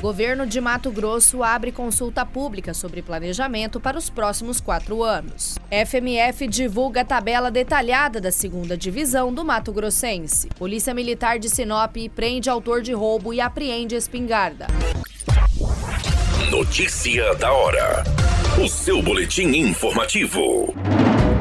Governo de Mato Grosso abre consulta pública sobre planejamento para os próximos quatro anos. FMF divulga a tabela detalhada da segunda divisão do Mato Grossense. Polícia Militar de Sinop prende autor de roubo e apreende espingarda. Notícia da hora. O seu boletim informativo.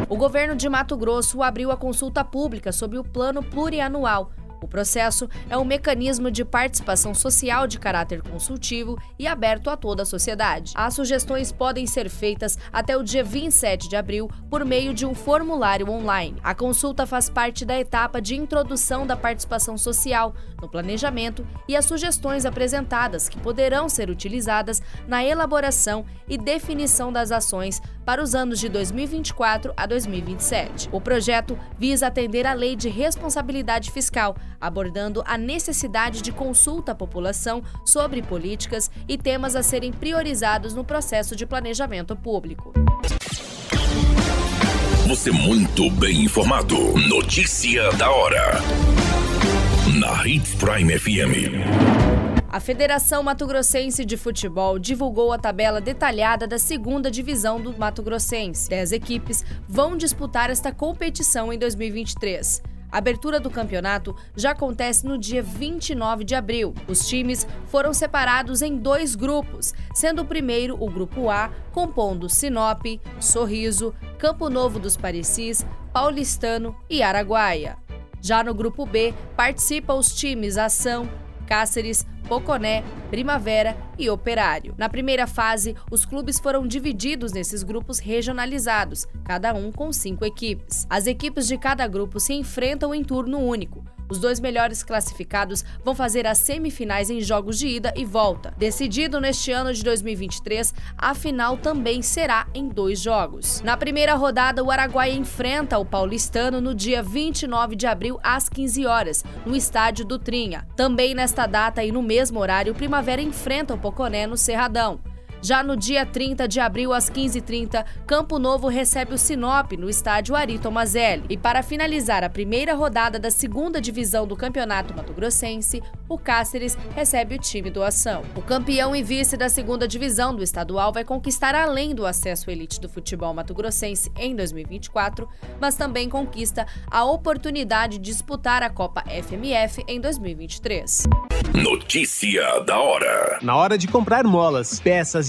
O governo de Mato Grosso abriu a consulta pública sobre o plano plurianual o processo é um mecanismo de participação social de caráter consultivo e aberto a toda a sociedade. As sugestões podem ser feitas até o dia 27 de abril por meio de um formulário online. A consulta faz parte da etapa de introdução da participação social no planejamento e as sugestões apresentadas que poderão ser utilizadas na elaboração e definição das ações para os anos de 2024 a 2027. O projeto visa atender à Lei de Responsabilidade Fiscal, abordando a necessidade de consulta à população sobre políticas e temas a serem priorizados no processo de planejamento público. Você muito bem informado. Notícia da hora. Na Hits Prime FM. A Federação Mato Grossense de Futebol divulgou a tabela detalhada da segunda divisão do Mato Grossense. Dez equipes vão disputar esta competição em 2023. A abertura do campeonato já acontece no dia 29 de abril. Os times foram separados em dois grupos, sendo o primeiro o Grupo A, compondo Sinop, Sorriso, Campo Novo dos Parecis, Paulistano e Araguaia. Já no Grupo B, participam os times Ação, Cáceres, Poconé, Primavera e Operário. Na primeira fase, os clubes foram divididos nesses grupos regionalizados, cada um com cinco equipes. As equipes de cada grupo se enfrentam em turno único. Os dois melhores classificados vão fazer as semifinais em jogos de ida e volta. Decidido neste ano de 2023, a final também será em dois jogos. Na primeira rodada, o Araguaia enfrenta o Paulistano no dia 29 de abril às 15 horas, no estádio do Trinha. Também nesta data e no mesmo horário, o Primavera enfrenta o Poconé no Cerradão. Já no dia 30 de abril, às 15h30, Campo Novo recebe o Sinop no estádio Ari Tomazelli. E para finalizar a primeira rodada da segunda divisão do Campeonato Mato Grossense, o Cáceres recebe o time do Ação. O campeão e vice da segunda divisão do estadual vai conquistar além do acesso à elite do futebol mato-grossense em 2024, mas também conquista a oportunidade de disputar a Copa FMF em 2023. Notícia da hora. Na hora de comprar molas, peças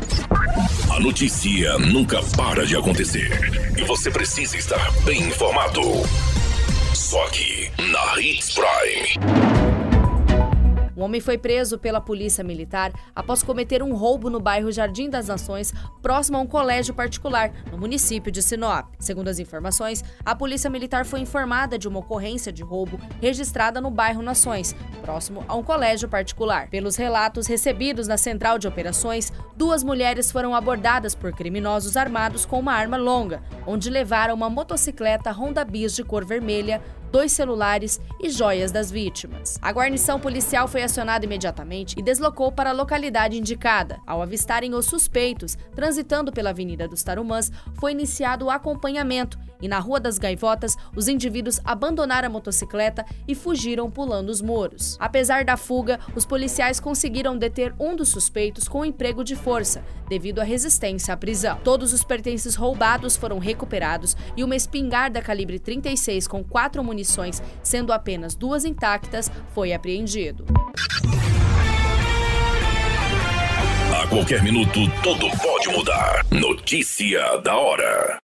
A notícia nunca para de acontecer e você precisa estar bem informado. Só aqui na Hits Prime. Um homem foi preso pela polícia militar após cometer um roubo no bairro Jardim das Nações, próximo a um colégio particular, no município de Sinop. Segundo as informações, a polícia militar foi informada de uma ocorrência de roubo registrada no bairro Nações, próximo a um colégio particular. Pelos relatos recebidos na central de operações, duas mulheres foram abordadas por criminosos armados com uma arma longa, onde levaram uma motocicleta Honda Bis de cor vermelha, dois celulares e joias das vítimas. A guarnição policial foi acionada imediatamente e deslocou para a localidade indicada. Ao avistarem os suspeitos transitando pela Avenida dos Tarumãs, foi iniciado o acompanhamento e na Rua das Gaivotas, os indivíduos abandonaram a motocicleta e fugiram pulando os muros. Apesar da fuga, os policiais conseguiram deter um dos suspeitos com emprego de força, devido à resistência à prisão. Todos os pertences roubados foram recuperados e uma espingarda calibre 36 com quatro munições, sendo apenas duas intactas, foi apreendido. A qualquer minuto, tudo pode mudar. Notícia da hora.